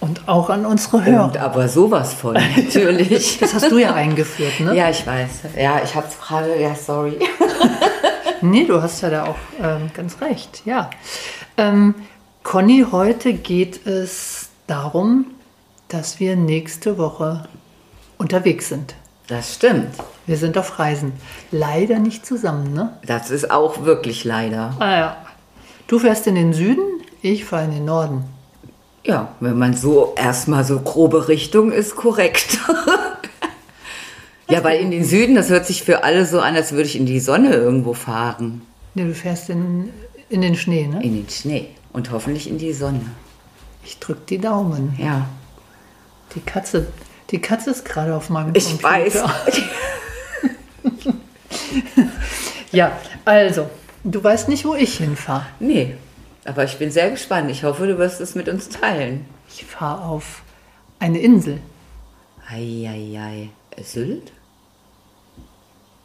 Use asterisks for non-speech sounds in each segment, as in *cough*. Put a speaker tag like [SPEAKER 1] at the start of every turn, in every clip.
[SPEAKER 1] Und auch an unsere Hörer.
[SPEAKER 2] Und aber sowas von, *laughs* natürlich.
[SPEAKER 1] Das hast du ja eingeführt, ne?
[SPEAKER 2] ja, ich weiß. Ja, ich hab's gerade, ja, sorry. *laughs*
[SPEAKER 1] Nee, du hast ja da auch ähm, ganz recht, ja. Ähm, Conny, heute geht es darum, dass wir nächste Woche unterwegs sind.
[SPEAKER 2] Das stimmt.
[SPEAKER 1] Wir sind auf Reisen. Leider nicht zusammen, ne?
[SPEAKER 2] Das ist auch wirklich leider.
[SPEAKER 1] Ah ja. Du fährst in den Süden, ich fahre in den Norden.
[SPEAKER 2] Ja, wenn man so erstmal so grobe Richtung ist, korrekt. *laughs* ja, weil in den Süden, das hört sich für alle so an, als würde ich in die Sonne irgendwo fahren.
[SPEAKER 1] Nee, du fährst in, in den Schnee, ne?
[SPEAKER 2] In den Schnee. Und hoffentlich in die Sonne.
[SPEAKER 1] Ich drück die Daumen.
[SPEAKER 2] Ja.
[SPEAKER 1] Die Katze, die Katze ist gerade auf meinem
[SPEAKER 2] Ich
[SPEAKER 1] Computer.
[SPEAKER 2] weiß. *laughs*
[SPEAKER 1] Ja, also, du weißt nicht, wo ich hinfahre.
[SPEAKER 2] nee, aber ich bin sehr gespannt. Ich hoffe, du wirst es mit uns teilen.
[SPEAKER 1] Ich fahre auf eine Insel.
[SPEAKER 2] Eieiei. Sylt?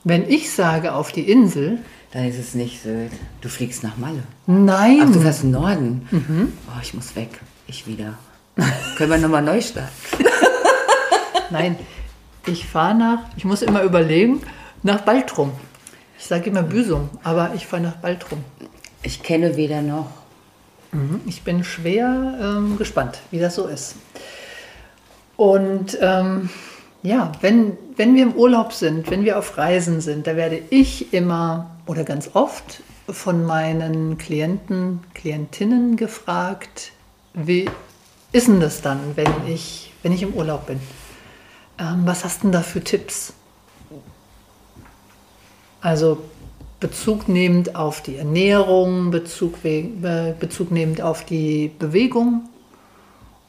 [SPEAKER 1] Wenn ich sage auf die Insel,
[SPEAKER 2] Dann ist es nicht Sylt. Du fliegst nach Malle.
[SPEAKER 1] nein.
[SPEAKER 2] Ach, du fährst den Norden? Oh, ich muss weg. Ich wieder. Können wir nochmal neu starten? *laughs*
[SPEAKER 1] Nein, ich fahre nach, ich muss immer überlegen, nach Baltrum. Ich sage immer Büsum, aber ich fahre nach Baltrum.
[SPEAKER 2] Ich kenne weder noch.
[SPEAKER 1] Mhm, Ich bin schwer ähm, gespannt, wie das so ist. Und ähm, ja, wenn, wenn wir im Urlaub sind, wenn wir auf Reisen sind, da werde ich immer oder ganz oft von meinen Klienten, Klientinnen gefragt, wie ist denn das dann, wenn ich, wenn ich im Urlaub bin? Ähm, was hast denn da für Tipps? Also Bezug nehmend auf die Ernährung, Bezug, Bezug nehmend auf die Bewegung,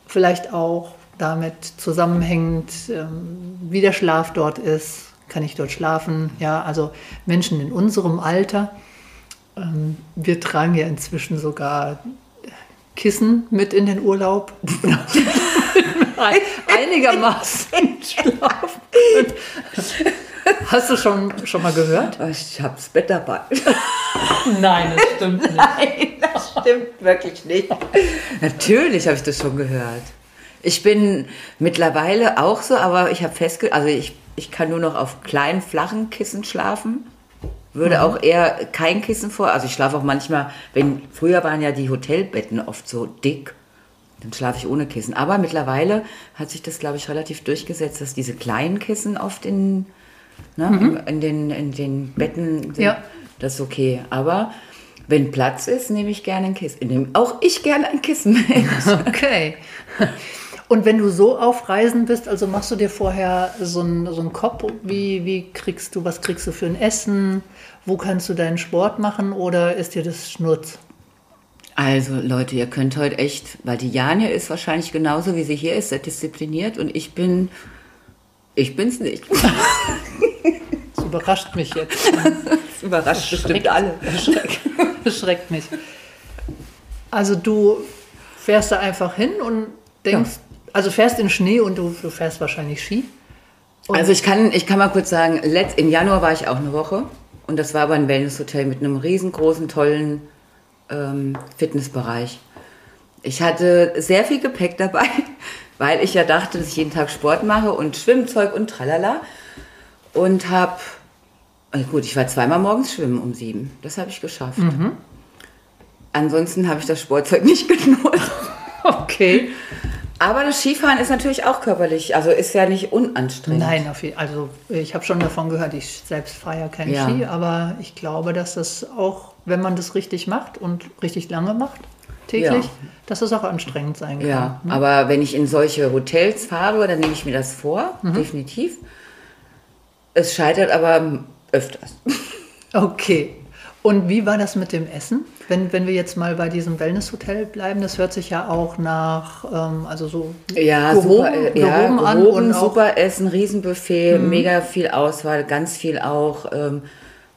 [SPEAKER 1] vielleicht auch damit zusammenhängend, ähm, wie der Schlaf dort ist, kann ich dort schlafen? Ja, also Menschen in unserem Alter, ähm, wir tragen ja inzwischen sogar Kissen mit in den Urlaub. *laughs* Ein- Einigermaßen schlafen. *laughs* Hast du schon, schon mal gehört?
[SPEAKER 2] Ich hab's Bett dabei. *laughs*
[SPEAKER 1] Nein, das stimmt nicht.
[SPEAKER 2] Nein, das stimmt wirklich nicht. Natürlich habe ich das schon gehört. Ich bin mittlerweile auch so, aber ich habe festgestellt, also ich, ich kann nur noch auf kleinen, flachen Kissen schlafen. Würde auch eher kein Kissen vor. Also ich schlafe auch manchmal, wenn früher waren ja die Hotelbetten oft so dick, dann schlafe ich ohne Kissen. Aber mittlerweile hat sich das, glaube ich, relativ durchgesetzt, dass diese kleinen Kissen oft in, ne, im- in, den, in den Betten.
[SPEAKER 1] Ja.
[SPEAKER 2] Das ist okay. Aber wenn Platz ist, nehme ich gerne ein Kissen. Nehme auch ich gerne ein Kissen mit. *laughs*
[SPEAKER 1] Okay. Und wenn du so auf Reisen bist, also machst du dir vorher so einen so einen Kopf, wie, wie kriegst du, was kriegst du für ein Essen? Wo kannst du deinen Sport machen oder ist dir das Schnurz?
[SPEAKER 2] Also Leute, ihr könnt heute echt, weil die Janja ist wahrscheinlich genauso wie sie hier ist, sehr diszipliniert und ich bin, ich bin's nicht. *laughs*
[SPEAKER 1] Das überrascht mich jetzt. *laughs*
[SPEAKER 2] Das überrascht bestimmt alle.
[SPEAKER 1] Schreck, *laughs* schreckt mich. Also du fährst da einfach hin und denkst, also fährst in Schnee und du, du fährst wahrscheinlich Ski.
[SPEAKER 2] Also ich kann, ich kann mal kurz sagen, letzt, im Januar war ich auch eine Woche und das war aber ein Wellnesshotel mit einem riesengroßen, tollen ähm, Fitnessbereich. Ich hatte sehr viel Gepäck dabei, *laughs* weil ich ja dachte, dass ich jeden Tag Sport mache und Schwimmzeug und tralala. Und habe, gut, ich war zweimal morgens schwimmen um sieben. Das habe ich geschafft. Ansonsten habe ich das Sportzeug nicht *laughs* genutzt.
[SPEAKER 1] Okay.
[SPEAKER 2] Aber das Skifahren ist natürlich auch körperlich, also ist ja nicht unanstrengend.
[SPEAKER 1] Nein, auf jeden, also ich habe schon davon gehört, ich selbst fahre ja kein
[SPEAKER 2] Ja.
[SPEAKER 1] Ski, aber ich glaube, dass das auch, wenn man das richtig macht und richtig lange macht, täglich,
[SPEAKER 2] Ja.
[SPEAKER 1] dass das auch anstrengend sein kann.
[SPEAKER 2] Ja, aber wenn ich in solche Hotels fahre, dann nehme ich mir das vor,
[SPEAKER 1] Mhm.
[SPEAKER 2] definitiv. Es scheitert aber öfters. *laughs*
[SPEAKER 1] Okay. Und wie war das mit dem Essen? Wenn, wenn wir jetzt mal bei diesem Wellnesshotel bleiben, das hört sich ja auch nach, ähm, also so
[SPEAKER 2] Ja,
[SPEAKER 1] gehoben,
[SPEAKER 2] super, äh, ja,
[SPEAKER 1] gehoben an
[SPEAKER 2] gehoben,
[SPEAKER 1] und Mhm.
[SPEAKER 2] super Essen, Riesenbuffet, mega viel Auswahl, ganz viel auch, ähm,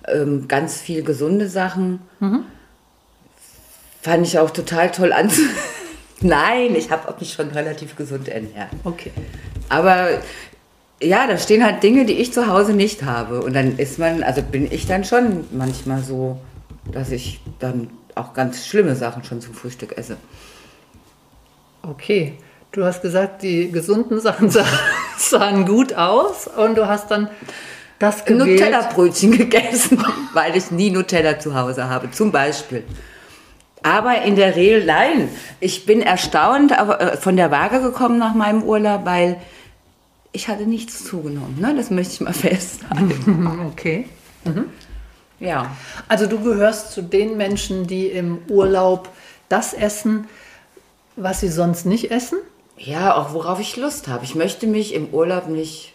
[SPEAKER 2] ähm, ganz viel gesunde Sachen.
[SPEAKER 1] Mhm.
[SPEAKER 2] Fand ich auch total toll an. *laughs* Nein, ich habe mich schon relativ gesund ernährt.
[SPEAKER 1] okay.
[SPEAKER 2] Aber ja, da stehen halt Dinge, die ich zu Hause nicht habe. Und dann ist man, also bin ich dann schon manchmal so, dass ich dann auch ganz schlimme Sachen schon zum Frühstück esse.
[SPEAKER 1] Okay. Du hast gesagt, die gesunden Sachen sah- *laughs* sahen gut aus und du hast dann das gewählt.
[SPEAKER 2] Nutella-Brötchen gegessen, *laughs* weil ich nie Nutella zu Hause habe, zum Beispiel. Aber in der Regel, nein, ich bin erstaunt aber, äh, von der Waage gekommen nach meinem Urlaub, weil ich hatte nichts zugenommen. Ne? Das möchte ich mal *laughs* festhalten. *laughs*
[SPEAKER 1] Okay.
[SPEAKER 2] ja.
[SPEAKER 1] Also du gehörst zu den Menschen, die im Urlaub das essen, was sie sonst nicht essen?
[SPEAKER 2] Ja, auch worauf ich Lust habe. Ich möchte mich im Urlaub nicht,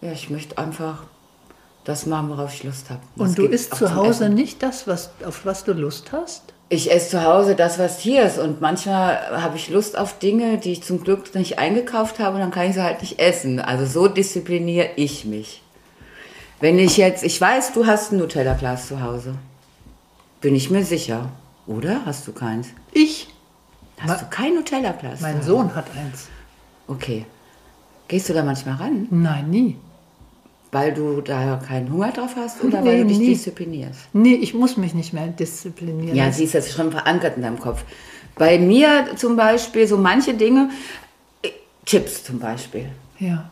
[SPEAKER 2] ja, ich möchte einfach das machen, worauf ich Lust habe. Das
[SPEAKER 1] Und du isst zu Hause nicht das, was, auf was du Lust hast?
[SPEAKER 2] Ich esse zu Hause das, was hier ist. Und manchmal habe ich Lust auf Dinge, die ich zum Glück nicht eingekauft habe, und dann kann ich sie halt nicht essen. Also so diszipliniere ich mich. Wenn ich jetzt, ich weiß, du hast ein Nutella-Glas zu Hause. Bin ich mir sicher. Oder? Hast du keins?
[SPEAKER 1] Ich?
[SPEAKER 2] Hast
[SPEAKER 1] Ma-
[SPEAKER 2] du kein Nutella-Glas?
[SPEAKER 1] Mein Sohn hat eins.
[SPEAKER 2] Okay. Gehst du da manchmal ran?
[SPEAKER 1] Nein, nie.
[SPEAKER 2] Weil du da keinen Hunger drauf hast oder
[SPEAKER 1] Nee,
[SPEAKER 2] weil du dich
[SPEAKER 1] nie.
[SPEAKER 2] disziplinierst?
[SPEAKER 1] Nee, ich muss mich nicht mehr disziplinieren.
[SPEAKER 2] Ja, siehst du, das ist schon verankert in deinem Kopf. Bei mir zum Beispiel, so manche Dinge, äh, Chips zum Beispiel.
[SPEAKER 1] ja.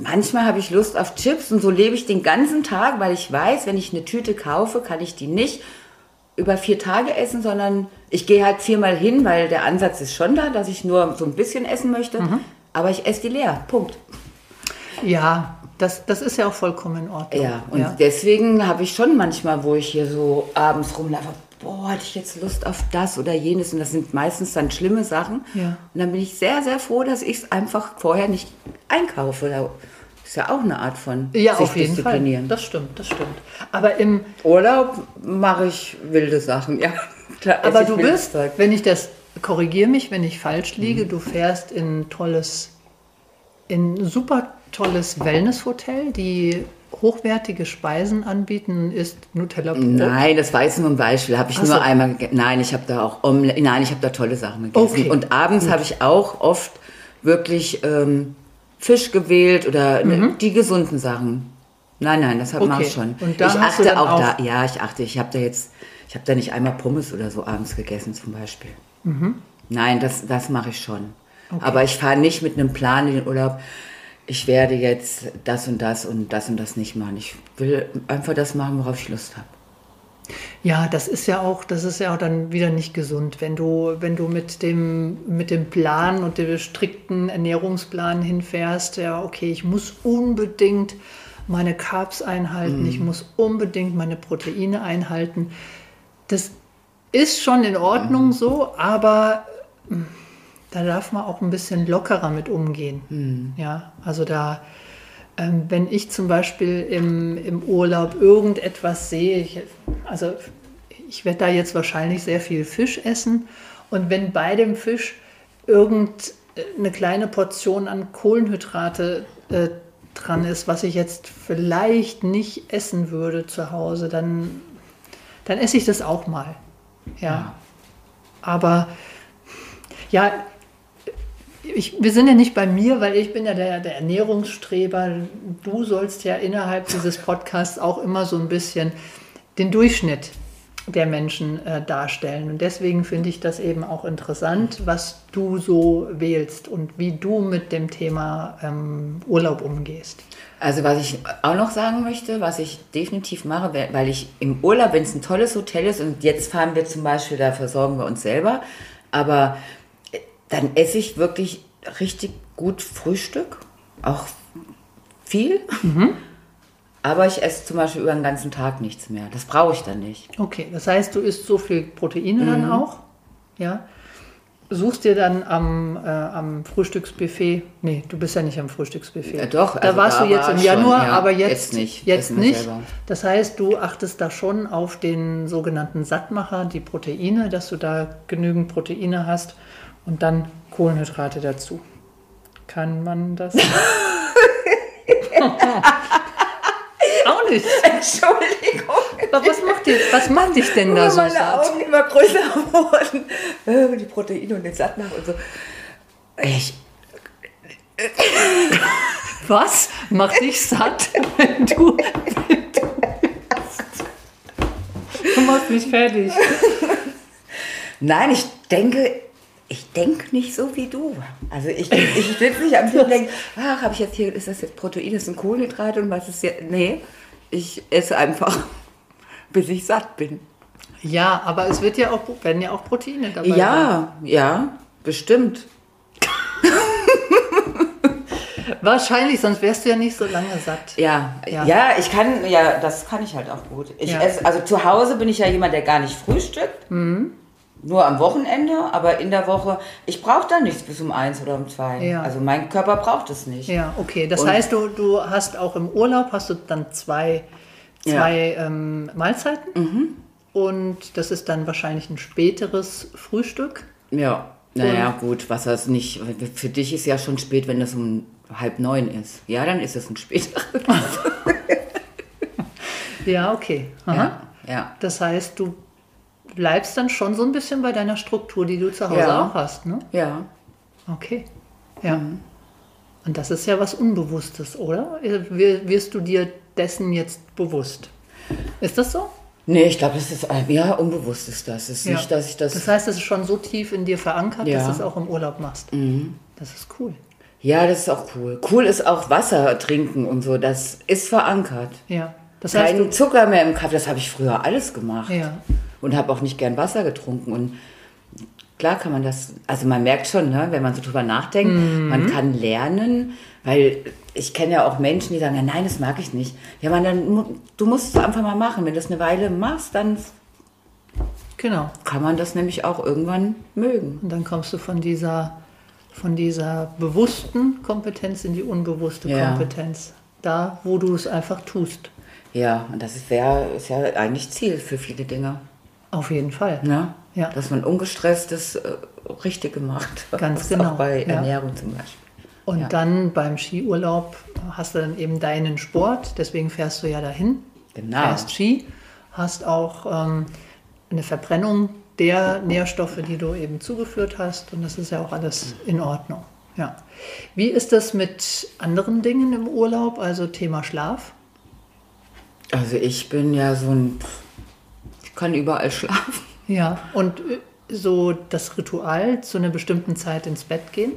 [SPEAKER 2] Manchmal habe ich Lust auf Chips und so lebe ich den ganzen Tag, weil ich weiß, wenn ich eine Tüte kaufe, kann ich die nicht über vier Tage essen, sondern ich gehe halt viermal hin, weil der Ansatz ist schon da, dass ich nur so ein bisschen essen möchte,
[SPEAKER 1] Mhm.
[SPEAKER 2] aber ich esse die leer. Punkt.
[SPEAKER 1] Ja, das, das ist ja auch vollkommen in Ordnung.
[SPEAKER 2] Ja, und deswegen habe ich schon manchmal, wo ich hier so abends rumlaufe, boah, hatte ich jetzt Lust auf das oder jenes. Und das sind meistens dann schlimme Sachen.
[SPEAKER 1] Ja.
[SPEAKER 2] Und dann bin ich sehr, sehr froh, dass ich es einfach vorher nicht einkaufe. Da ist ja auch eine Art von
[SPEAKER 1] ja,
[SPEAKER 2] sich
[SPEAKER 1] auf jeden Fall.
[SPEAKER 2] disziplinieren.
[SPEAKER 1] Das stimmt, das stimmt. Aber im,
[SPEAKER 2] Urlaub mache ich wilde Sachen, ja. *laughs*
[SPEAKER 1] Aber du bist,
[SPEAKER 2] Zeug.
[SPEAKER 1] wenn ich das, korrigiere mich, wenn ich falsch liege,
[SPEAKER 2] Mhm.
[SPEAKER 1] du fährst in tolles, in super tolles Wellnesshotel, die hochwertige Speisen anbieten, ist Nutella Brot.
[SPEAKER 2] Nein, das war jetzt nur ein Beispiel. Habe ich
[SPEAKER 1] Ach
[SPEAKER 2] nur
[SPEAKER 1] so.
[SPEAKER 2] einmal gegessen. Nein, ich habe da auch Omelette. Nein, ich habe da tolle Sachen gegessen.
[SPEAKER 1] Okay,
[SPEAKER 2] Und abends habe ich auch oft wirklich ähm, Fisch gewählt oder ne, die gesunden Sachen. Nein, nein, das
[SPEAKER 1] Mhm. Okay.
[SPEAKER 2] mache ich schon. Ich achte auch, da. Ja, ich achte. Ich habe da jetzt, ich habe da nicht einmal Pommes oder so abends gegessen zum Beispiel. Nein, das, das mache ich schon. Aber ich fahre nicht mit einem Plan in den Urlaub. Ich werde jetzt das und das und das und das nicht machen. Ich will einfach das machen, worauf ich Lust habe.
[SPEAKER 1] Ja, das ist ja auch, das ist ja auch dann wieder nicht gesund, wenn du, wenn du mit dem, mit dem Plan und dem strikten Ernährungsplan hinfährst, ja, okay, ich muss unbedingt meine Carbs einhalten, ich muss unbedingt meine Proteine einhalten. Das ist schon in Ordnung so, aber da darf man auch ein bisschen lockerer mit umgehen. Ja, also da, ähm, wenn ich zum Beispiel im, im Urlaub irgendetwas sehe, ich, also ich werde da jetzt wahrscheinlich sehr viel Fisch essen und wenn bei dem Fisch irgendeine kleine Portion an Kohlenhydrate äh, dran ist, was ich jetzt vielleicht nicht essen würde zu Hause, dann, dann esse ich das auch mal. Ja. Aber ja, ich, wir sind ja nicht bei mir, weil ich bin ja der, der Ernährungsstreber. Du sollst ja innerhalb dieses Podcasts auch immer so ein bisschen den Durchschnitt der Menschen äh, darstellen. Und deswegen finde ich das eben auch interessant, was du so wählst und wie du mit dem Thema ähm, Urlaub umgehst.
[SPEAKER 2] Also was ich auch noch sagen möchte, was ich definitiv mache, weil- ich im Urlaub, wenn es ein tolles Hotel ist und jetzt fahren wir zum Beispiel, da versorgen wir uns selber, aber dann esse ich wirklich richtig gut Frühstück, auch viel. Aber ich esse zum Beispiel über den ganzen Tag nichts mehr. Das brauche ich dann nicht.
[SPEAKER 1] Okay, das heißt, du isst so viel Proteine dann
[SPEAKER 2] Mhm.
[SPEAKER 1] auch, ja. Suchst dir dann am, äh, am Frühstücksbuffet, nee, du bist ja nicht am Frühstücksbuffet.
[SPEAKER 2] Ja, doch,
[SPEAKER 1] Da
[SPEAKER 2] also
[SPEAKER 1] warst
[SPEAKER 2] da
[SPEAKER 1] du jetzt
[SPEAKER 2] war
[SPEAKER 1] im
[SPEAKER 2] ich schon,
[SPEAKER 1] Januar,
[SPEAKER 2] ja.
[SPEAKER 1] aber jetzt,
[SPEAKER 2] Jetzt nicht.
[SPEAKER 1] Jetzt nicht. Das heißt, du achtest da schon auf den sogenannten Sattmacher, die Proteine, dass du da genügend Proteine hast und dann Kohlenhydrate dazu. Kann man das? *laughs* *laughs* Auch nicht.
[SPEAKER 2] Entschuldigung.
[SPEAKER 1] Aber was macht, dich, was macht dich denn da so
[SPEAKER 2] meine
[SPEAKER 1] satt?
[SPEAKER 2] Augen immer größer wurden. Äh, Die Proteine und den Sattmacher und so. Ich,
[SPEAKER 1] Was macht dich satt, wenn du, wenn du Du machst mich fertig.
[SPEAKER 2] nein, ich denke, ich denke nicht so wie du. Also ich, ich sitze nicht am Tisch und denke, ach, habe ich jetzt hier, ist das jetzt Protein, ist ein Kohlenhydrat und was ist jetzt, nee, ich esse einfach, *laughs* bis ich satt bin.
[SPEAKER 1] Ja, aber es wird ja auch, werden ja auch Proteine dabei. sein.
[SPEAKER 2] Ja, ja, bestimmt.
[SPEAKER 1] Wahrscheinlich, sonst wärst du ja nicht so lange satt.
[SPEAKER 2] Ja,
[SPEAKER 1] Ja.
[SPEAKER 2] ja, ich kann, ja, das kann ich halt auch gut. Ich
[SPEAKER 1] Ja.
[SPEAKER 2] esse, also zu Hause bin ich ja jemand, der gar nicht frühstückt.
[SPEAKER 1] Mhm.
[SPEAKER 2] Nur am Wochenende, aber in der Woche, ich brauche da nichts bis um eins oder um zwei.
[SPEAKER 1] Ja.
[SPEAKER 2] Also mein Körper braucht es nicht.
[SPEAKER 1] Ja, okay. Das
[SPEAKER 2] Und-
[SPEAKER 1] heißt, du, du hast auch im Urlaub hast du dann zwei,
[SPEAKER 2] Ja. Mhm.
[SPEAKER 1] zwei ähm, Mahlzeiten. Und das ist dann wahrscheinlich ein späteres Frühstück.
[SPEAKER 2] Ja, naja, gut, was das nicht, für dich ist ja schon spät, wenn das um halb neun ist. Ja, dann ist es ein später. *laughs*
[SPEAKER 1] Ja, okay. Aha.
[SPEAKER 2] Ja, ja.
[SPEAKER 1] Das heißt, du bleibst dann schon so ein bisschen bei deiner Struktur, die du zu Hause
[SPEAKER 2] Ja.
[SPEAKER 1] auch hast, ne?
[SPEAKER 2] Ja.
[SPEAKER 1] Okay. Ja. Und das ist ja was Unbewusstes, oder? Wir- Wirst du dir dessen jetzt bewusst? Ist das so?
[SPEAKER 2] Nee, ich glaube, das ist, ja, unbewusst ist das. Es ist nicht, dass ich das,
[SPEAKER 1] Das heißt, es ist schon so tief in dir verankert, dass
[SPEAKER 2] Ja.
[SPEAKER 1] du es auch im Urlaub machst. Das ist cool.
[SPEAKER 2] ja, das ist auch cool. Cool ist auch Wasser trinken und so, das ist verankert.
[SPEAKER 1] Ja. Das heißt,
[SPEAKER 2] Kein Zucker mehr im Kaffee, das habe ich früher alles gemacht.
[SPEAKER 1] Ja.
[SPEAKER 2] Und habe auch nicht gern Wasser getrunken. Und klar kann man das, also man merkt schon, ne, wenn man so drüber nachdenkt,
[SPEAKER 1] Mhm.
[SPEAKER 2] man kann lernen, weil ich kenne ja auch Menschen, die sagen, ja, nein, das mag ich nicht. Ja, man, dann, du musst es einfach mal machen. Wenn du das eine Weile machst, dann
[SPEAKER 1] genau.
[SPEAKER 2] kann man das nämlich auch irgendwann mögen.
[SPEAKER 1] Und dann kommst du von dieser, von dieser bewussten Kompetenz in die unbewusste
[SPEAKER 2] Ja.
[SPEAKER 1] Kompetenz. Da, wo du es einfach tust.
[SPEAKER 2] Ja, und das ist, wär, ist ja eigentlich Ziel für viele Dinge.
[SPEAKER 1] Auf jeden Fall.
[SPEAKER 2] Ne?
[SPEAKER 1] Ja.
[SPEAKER 2] Dass man ungestresst das äh, Richtige macht.
[SPEAKER 1] Ganz *laughs*
[SPEAKER 2] Was
[SPEAKER 1] genau,
[SPEAKER 2] Auch bei
[SPEAKER 1] ja.
[SPEAKER 2] Ernährung zum Beispiel.
[SPEAKER 1] Und
[SPEAKER 2] Ja.
[SPEAKER 1] dann beim Skiurlaub hast du dann eben deinen Sport, deswegen fährst du ja dahin.
[SPEAKER 2] Genau.
[SPEAKER 1] Fährst Ski, hast auch ähm, eine Verbrennung der Nährstoffe, die du eben zugeführt hast. Und das ist ja auch alles in Ordnung. Ja. Wie ist das mit anderen Dingen im Urlaub, also Thema Schlaf?
[SPEAKER 2] Also ich bin ja so ein, kann überall schlafen. *laughs*
[SPEAKER 1] Ja. Und äh, so das Ritual zu einer bestimmten Zeit ins Bett gehen?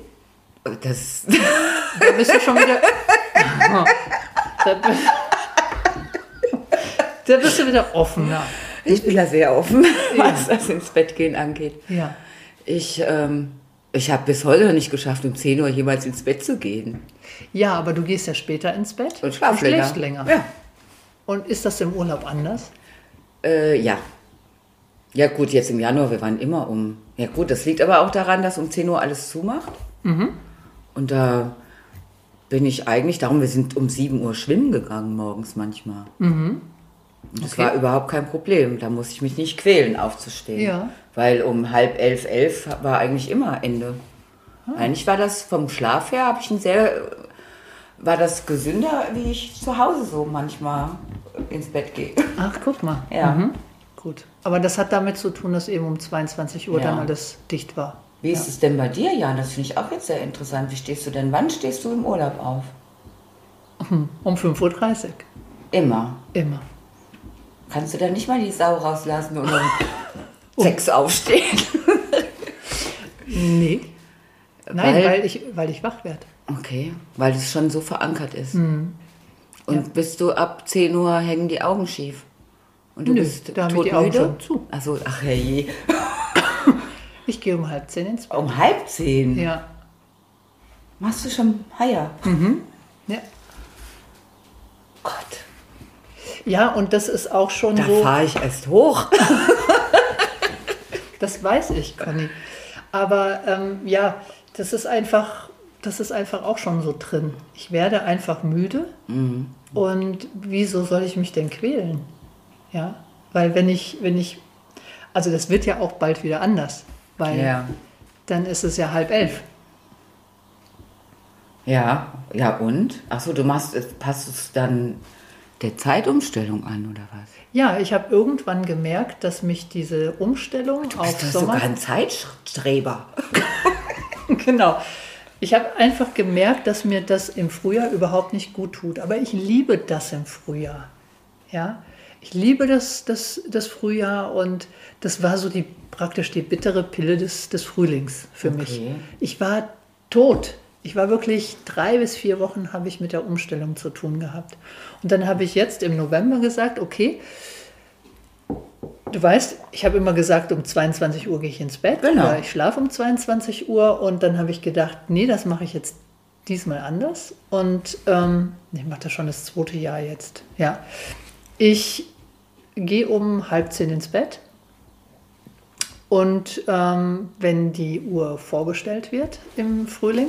[SPEAKER 2] Das,
[SPEAKER 1] Da bist du schon wieder. *laughs* da, bi- da bist du wieder offener.
[SPEAKER 2] ich bin da sehr offen, *laughs* was das ins Bett gehen angeht.
[SPEAKER 1] Ja.
[SPEAKER 2] Ich, ähm, ich habe bis heute noch nicht geschafft, um 10 Uhr jemals ins Bett zu gehen.
[SPEAKER 1] Ja, aber du gehst ja später ins Bett
[SPEAKER 2] Und schlaf länger.
[SPEAKER 1] länger.
[SPEAKER 2] Ja.
[SPEAKER 1] Und ist das im Urlaub anders?
[SPEAKER 2] Äh, ja. Ja gut, jetzt im Januar, wir waren immer um. Ja gut, das liegt aber auch daran, dass um 10 Uhr alles zumacht. Und da bin ich eigentlich, darum, wir sind um 7 Uhr schwimmen gegangen morgens manchmal. Und das
[SPEAKER 1] Okay.
[SPEAKER 2] war überhaupt kein Problem. Da musste ich mich nicht quälen, aufzustehen.
[SPEAKER 1] Ja.
[SPEAKER 2] Weil um halb elf, elf war eigentlich immer Ende.
[SPEAKER 1] Ah.
[SPEAKER 2] Eigentlich war das vom Schlaf her, habe ich ein sehr, war das gesünder, wie ich zu Hause so manchmal ins Bett gehe.
[SPEAKER 1] Ach, guck mal.
[SPEAKER 2] Ja.
[SPEAKER 1] Mhm. Gut. Aber das hat damit zu tun, dass eben um 22 Uhr
[SPEAKER 2] Ja.
[SPEAKER 1] dann alles dicht war.
[SPEAKER 2] Wie ist es denn bei dir, Jan? Das finde ich auch jetzt sehr interessant. Wie stehst du denn? Wann stehst du im Urlaub auf? *laughs*
[SPEAKER 1] Um 5.30 Uhr.
[SPEAKER 2] Immer.
[SPEAKER 1] Immer.
[SPEAKER 2] Kannst du da nicht mal die Sau rauslassen und um *laughs* sechs aufstehen?
[SPEAKER 1] Nee. Nein, weil,
[SPEAKER 2] Weil-
[SPEAKER 1] ich, weil ich wach werde.
[SPEAKER 2] Okay, weil es schon so verankert ist.
[SPEAKER 1] Mhm.
[SPEAKER 2] Und bist du ab 10 Uhr hängen die Augen schief? Und du
[SPEAKER 1] Nö,
[SPEAKER 2] bist
[SPEAKER 1] da wir die Augen
[SPEAKER 2] todmüde?
[SPEAKER 1] schon zu.
[SPEAKER 2] Also, ach herrje. *coughs*
[SPEAKER 1] Ich gehe um halb zehn ins Bett.
[SPEAKER 2] Um halb zehn?
[SPEAKER 1] Ja.
[SPEAKER 2] Machst du schon Heier?
[SPEAKER 1] Ja.
[SPEAKER 2] Gott,
[SPEAKER 1] Ja, und das ist auch schon
[SPEAKER 2] da
[SPEAKER 1] so.
[SPEAKER 2] fahre ich erst hoch. *laughs*
[SPEAKER 1] Das weiß ich, Conny. Aber ähm, ja, das ist einfach, das ist einfach auch schon so drin. Ich werde einfach müde. Und wieso soll ich mich denn quälen? Ja, weil wenn ich, wenn ich, also das wird ja auch bald wieder anders, weil
[SPEAKER 2] Ja.
[SPEAKER 1] dann ist es ja halb elf.
[SPEAKER 2] Ja, ja und? Achso, du machst, es- passt es dann der Zeitumstellung an, oder was?
[SPEAKER 1] Ja, ich habe irgendwann gemerkt, dass mich diese Umstellung auf
[SPEAKER 2] Bist du
[SPEAKER 1] Sommer
[SPEAKER 2] sogar ein Zeitstreber? *laughs*
[SPEAKER 1] Genau. Ich habe einfach gemerkt, dass mir das im Frühjahr überhaupt nicht gut tut. Aber ich liebe das im Frühjahr. Ja, ich liebe das, das, das Frühjahr und das war so die praktisch die bittere Pille des, des Frühlings für mich.
[SPEAKER 2] Okay.
[SPEAKER 1] Ich war tot. Ich war wirklich drei bis vier Wochen habe ich mit der Umstellung zu tun gehabt. Und dann habe ich jetzt im November gesagt, okay, Du weißt, ich habe immer gesagt, um 22 Uhr gehe ich ins Bett.
[SPEAKER 2] Genau.
[SPEAKER 1] Oder ich schlafe um 22 Uhr und dann habe ich gedacht, nee, das mache ich jetzt diesmal anders. Und ähm, ich mache das schon das zweite Jahr jetzt. Ja. Ich gehe um halb zehn ins Bett. Und ähm, wenn die Uhr vorgestellt wird im Frühling,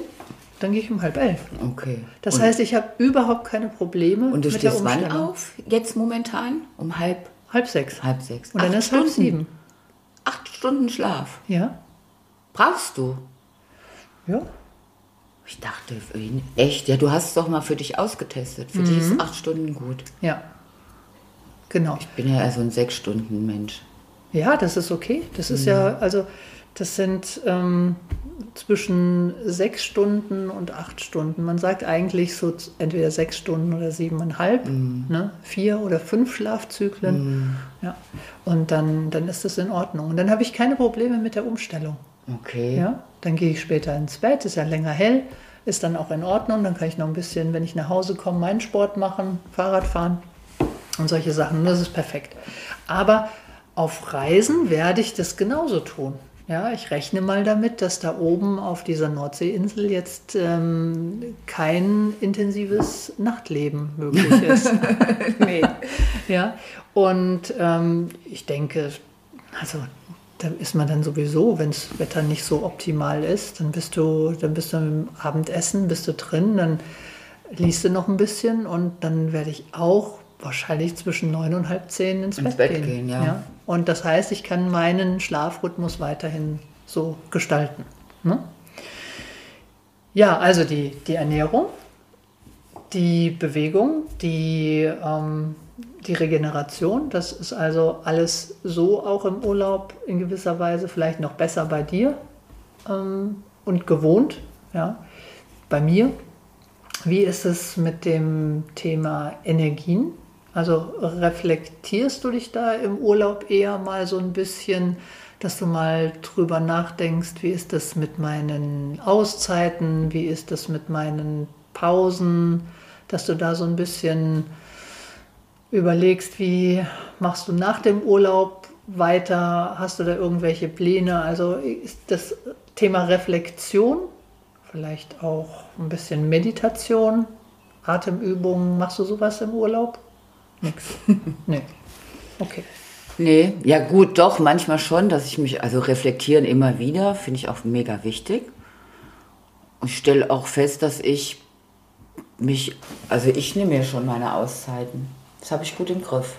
[SPEAKER 1] dann gehe ich um halb elf.
[SPEAKER 2] Okay.
[SPEAKER 1] Das
[SPEAKER 2] und,
[SPEAKER 1] heißt, ich habe überhaupt keine Probleme
[SPEAKER 2] und du
[SPEAKER 1] mit der
[SPEAKER 2] stehst wann
[SPEAKER 1] Umstellung.
[SPEAKER 2] auf? Jetzt momentan? Um halb,
[SPEAKER 1] Halb sechs.
[SPEAKER 2] halb sechs.
[SPEAKER 1] Und dann ist halb sieben.
[SPEAKER 2] Acht Stunden Schlaf.
[SPEAKER 1] Ja.
[SPEAKER 2] Brauchst du?
[SPEAKER 1] Ja.
[SPEAKER 2] Ich dachte, echt, ja, du hast es doch mal für dich ausgetestet. Für dich ist acht Stunden gut.
[SPEAKER 1] Ja. Genau.
[SPEAKER 2] Ich bin ja also ein sechs Stunden Mensch.
[SPEAKER 1] Ja, das ist okay. Das ist ja, also das sind ähm, zwischen sechs Stunden und acht Stunden. Man sagt eigentlich so entweder sechs Stunden oder siebeneinhalb, ne? vier oder fünf Schlafzyklen. Ja. Und dann, dann ist das in Ordnung. Und dann habe ich keine Probleme mit der Umstellung.
[SPEAKER 2] Okay.
[SPEAKER 1] Ja, dann gehe ich später ins Bett, ist ja länger hell, ist dann auch in Ordnung. Dann kann ich noch ein bisschen, wenn ich nach Hause komme, meinen Sport machen, Fahrrad fahren und solche Sachen. Das ist perfekt. Aber auf Reisen werde ich das genauso tun. Ja, ich rechne mal damit, dass da oben auf dieser Nordseeinsel jetzt ähm, kein intensives Nachtleben möglich ist. *laughs* *laughs*
[SPEAKER 2] Nee.
[SPEAKER 1] Ja, und ähm, ich denke, also da ist man dann sowieso, wenn das Wetter nicht so optimal ist, dann bist du, dann bist du im Abendessen, bist du drin, dann liest du noch ein bisschen und dann werde ich auch wahrscheinlich zwischen neun und halb zehn ins,
[SPEAKER 2] Ins
[SPEAKER 1] Bett,
[SPEAKER 2] Bett
[SPEAKER 1] gehen.
[SPEAKER 2] gehen, ja.
[SPEAKER 1] Und das heißt, ich kann meinen Schlafrhythmus weiterhin so gestalten. Ne? Ja, also die, die Ernährung, die Bewegung, die, ähm, die Regeneration, das ist also alles so auch im Urlaub in gewisser Weise, vielleicht noch besser bei dir ähm, und gewohnt, ja, bei mir. Wie ist es mit dem Thema Energien? Also reflektierst du dich da im Urlaub eher mal so ein bisschen, dass du mal drüber nachdenkst, wie ist das mit meinen Auszeiten, wie ist das mit meinen Pausen, dass du da so ein bisschen überlegst, wie machst du nach dem Urlaub weiter, hast du da irgendwelche Pläne? Also ist das Thema Reflexion, vielleicht auch ein bisschen Meditation, Atemübungen, machst du sowas im Urlaub? Nix. *laughs* nee. Okay.
[SPEAKER 2] Nee, ja gut, doch, manchmal schon, dass ich mich, also reflektieren immer wieder, finde ich auch mega wichtig. Und ich stelle auch fest, dass ich mich, also ich nehme mir schon meine Auszeiten. Das habe ich gut im Griff.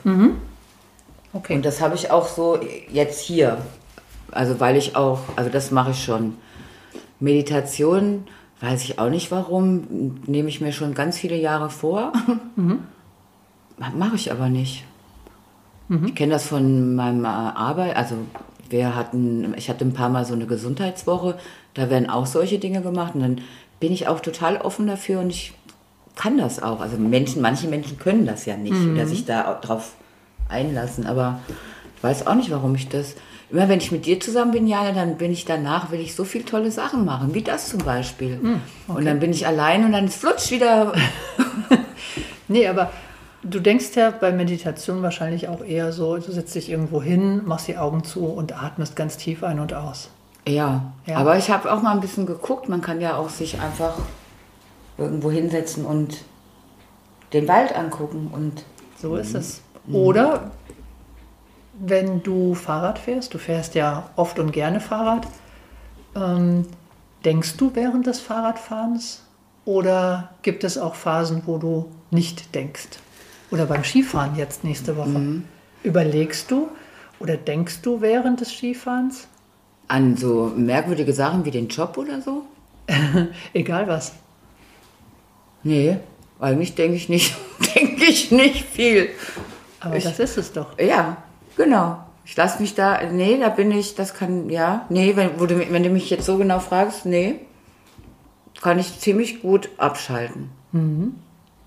[SPEAKER 1] Okay.
[SPEAKER 2] Und das habe ich auch so jetzt hier. Also weil ich auch, also das mache ich schon. Meditation, weiß ich auch nicht warum, nehme ich mir schon ganz viele Jahre vor. Mache ich aber nicht. Ich kenne das von meinem äh, Arbeit, also wir hatten, ich hatte ein paar Mal so eine Gesundheitswoche, da werden auch solche Dinge gemacht und dann bin ich auch total offen dafür und ich kann das auch. Also Menschen, manche Menschen können das ja nicht oder sich da drauf einlassen, aber ich weiß auch nicht, warum ich das. Immer wenn ich mit dir zusammen bin, Jana, dann bin ich danach, will ich so viele tolle Sachen machen, wie das zum Beispiel. Und dann bin ich allein und dann flutscht wieder. *laughs*
[SPEAKER 1] Nee, aber du denkst ja bei Meditation wahrscheinlich auch eher so, du setzt dich irgendwo hin, machst die Augen zu und atmest ganz tief ein und aus.
[SPEAKER 2] Ja,
[SPEAKER 1] Ja.
[SPEAKER 2] aber ich habe auch mal ein bisschen geguckt. Man kann ja auch sich einfach irgendwo hinsetzen und den Wald angucken. Und
[SPEAKER 1] So ist es. Oder wenn du Fahrrad fährst, du fährst ja oft und gerne Fahrrad, ähm, denkst du während des Fahrradfahrens oder gibt es auch Phasen, wo du nicht denkst? Oder beim Skifahren jetzt nächste Woche. Überlegst du oder denkst du während des Skifahrens?
[SPEAKER 2] an so merkwürdige Sachen wie den Job oder so? *laughs*
[SPEAKER 1] Egal was.
[SPEAKER 2] Nee, eigentlich denke ich nicht, *laughs* denke ich nicht viel.
[SPEAKER 1] Aber
[SPEAKER 2] Ich-
[SPEAKER 1] das ist es doch.
[SPEAKER 2] Ja, genau. Ich lasse mich da, nee, da bin ich, das kann, ja, nee, wenn, du, wenn du mich jetzt so genau fragst, nee, kann ich ziemlich gut abschalten.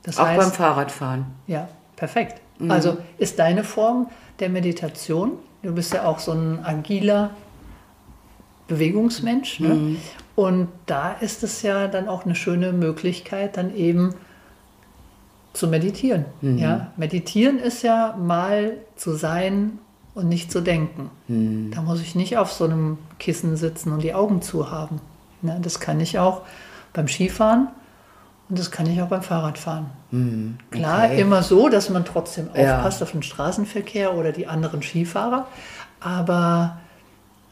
[SPEAKER 1] Das
[SPEAKER 2] Auch beim
[SPEAKER 1] heißt,
[SPEAKER 2] Fahrradfahren.
[SPEAKER 1] Ja, perfekt. Also ist deine Form der Meditation, du bist ja auch so ein agiler Bewegungsmensch, ne? und da ist es ja dann auch eine schöne Möglichkeit, dann eben zu meditieren. Ja? Meditieren ist ja mal zu sein und nicht zu denken. Da muss ich nicht auf so einem Kissen sitzen und die Augen zu haben. Ne? Das kann ich auch beim Skifahren und das kann ich auch beim Fahrradfahren. Klar,
[SPEAKER 2] okay.
[SPEAKER 1] immer so, dass man trotzdem
[SPEAKER 2] Ja.
[SPEAKER 1] aufpasst auf den Straßenverkehr oder die anderen Skifahrer. Aber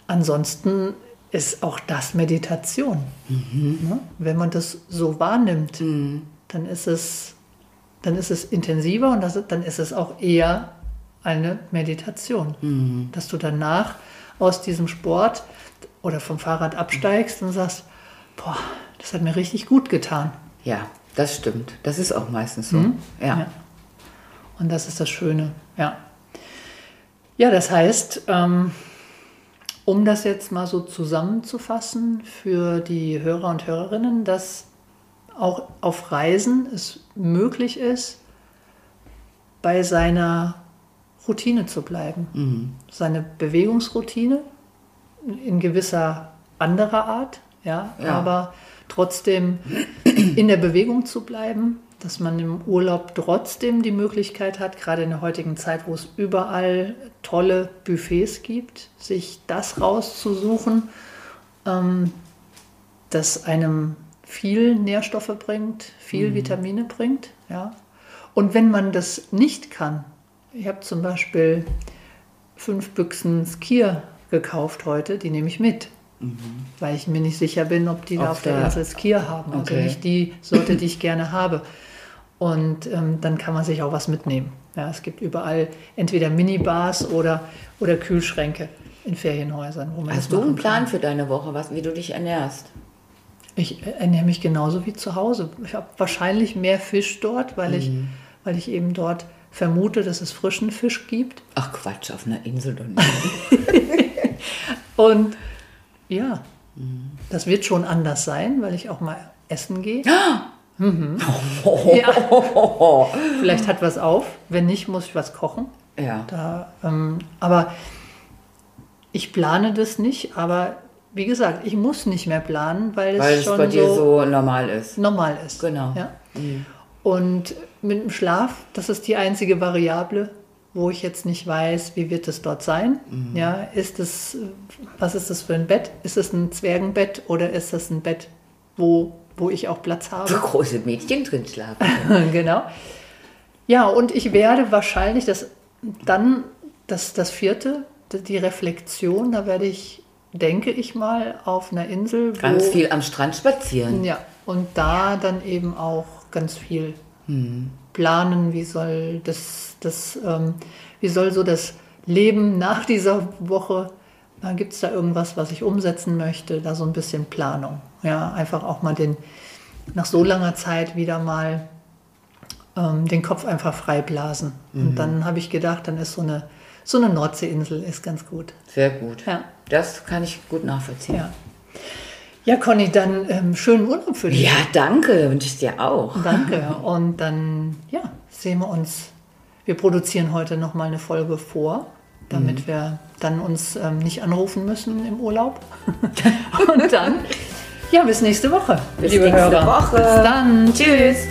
[SPEAKER 1] ansonsten ist auch das Meditation. Ne? Wenn man das so wahrnimmt, dann, ist es, dann ist es intensiver und das, dann ist es auch eher eine Meditation. Dass du danach aus diesem Sport oder vom Fahrrad absteigst und sagst, boah, das hat mir richtig gut getan.
[SPEAKER 2] Ja, das stimmt. Das ist auch meistens so. Ja.
[SPEAKER 1] Ja. Und das ist das Schöne, ja. Ja, das heißt, ähm, um das jetzt mal so zusammenzufassen für die Hörer und Hörerinnen, dass auch auf Reisen es möglich ist, bei seiner Routine zu bleiben. Seine Bewegungsroutine in gewisser anderer Art, ja,
[SPEAKER 2] Ja.
[SPEAKER 1] aber trotzdem in der Bewegung zu bleiben, dass man im Urlaub trotzdem die Möglichkeit hat, gerade in der heutigen Zeit, wo es überall tolle Buffets gibt, sich das rauszusuchen, ähm, das einem viel Nährstoffe bringt, viel Vitamine bringt. Ja. Und wenn man das nicht kann, ich habe zum Beispiel fünf Büchsen Skier gekauft heute, die nehme ich mit. Weil ich mir nicht sicher bin, ob die da
[SPEAKER 2] Auf
[SPEAKER 1] auf der Insel Skier haben. Also
[SPEAKER 2] Okay.
[SPEAKER 1] nicht die Sorte, die ich gerne habe. Und ähm, dann kann man sich auch was mitnehmen. Ja, es gibt überall entweder Minibars oder, oder Kühlschränke in Ferienhäusern.
[SPEAKER 2] Hast du einen Plan
[SPEAKER 1] kann.
[SPEAKER 2] für deine Woche, was, wie du dich ernährst?
[SPEAKER 1] Ich ernähre mich genauso wie zu Hause. Ich habe wahrscheinlich mehr Fisch dort, weil, ich,
[SPEAKER 2] Mhm.
[SPEAKER 1] weil ich eben dort vermute, dass es frischen Fisch gibt.
[SPEAKER 2] Ach Quatsch, auf einer Insel doch nicht. *laughs* *laughs*
[SPEAKER 1] Und ja, das wird schon anders sein, weil ich auch mal essen gehe. Mhm. Ja. *laughs* Vielleicht hat was auf. Wenn nicht, muss ich was kochen.
[SPEAKER 2] ja.
[SPEAKER 1] Da, ähm, aber ich plane das nicht. Aber wie gesagt, ich muss nicht mehr planen, weil es
[SPEAKER 2] Weil es
[SPEAKER 1] schon
[SPEAKER 2] bei dir
[SPEAKER 1] so,
[SPEAKER 2] so normal ist.
[SPEAKER 1] normal ist.
[SPEAKER 2] Genau.
[SPEAKER 1] Ja. Und mit dem Schlaf, das ist die einzige Variable, wo ich jetzt nicht weiß, wie wird es dort sein.
[SPEAKER 2] Mhm.
[SPEAKER 1] Ja, ist es, was ist das für ein Bett? Ist es ein Zwergenbett oder ist das ein Bett, wo, wo ich auch Platz
[SPEAKER 2] Wo
[SPEAKER 1] habe?
[SPEAKER 2] große Mädchen drin schlafen. *laughs*
[SPEAKER 1] genau. Ja, und ich werde wahrscheinlich das dann das, das vierte, die Reflexion, da werde ich, denke ich mal, auf einer Insel,
[SPEAKER 2] Ganz
[SPEAKER 1] wo,
[SPEAKER 2] viel am Strand spazieren.
[SPEAKER 1] ja, und da dann eben auch ganz viel
[SPEAKER 2] Hm.
[SPEAKER 1] planen, wie soll das, das ähm, wie soll so das Leben nach dieser Woche, gibt es da irgendwas, was ich umsetzen möchte, da so ein bisschen Planung. Ja, einfach auch mal den, nach so langer Zeit wieder mal ähm, den Kopf einfach frei blasen.
[SPEAKER 2] Mhm.
[SPEAKER 1] Und dann habe ich gedacht, dann ist so eine, so eine Nordseeinsel ist ganz gut.
[SPEAKER 2] Sehr gut.
[SPEAKER 1] Ja.
[SPEAKER 2] Das kann ich gut nachvollziehen.
[SPEAKER 1] Ja, ja Conny, dann ähm, schönen Urlaub für dich.
[SPEAKER 2] Ja, danke. Wünsche ich dir auch.
[SPEAKER 1] Danke. Und dann, ja, sehen wir uns. Wir produzieren heute noch mal eine Folge vor, damit wir dann uns ähm, nicht anrufen müssen im Urlaub. *laughs* Und dann, ja, bis nächste Woche.
[SPEAKER 2] Bis nächste Woche.
[SPEAKER 1] Bis dann.
[SPEAKER 2] Tschüss.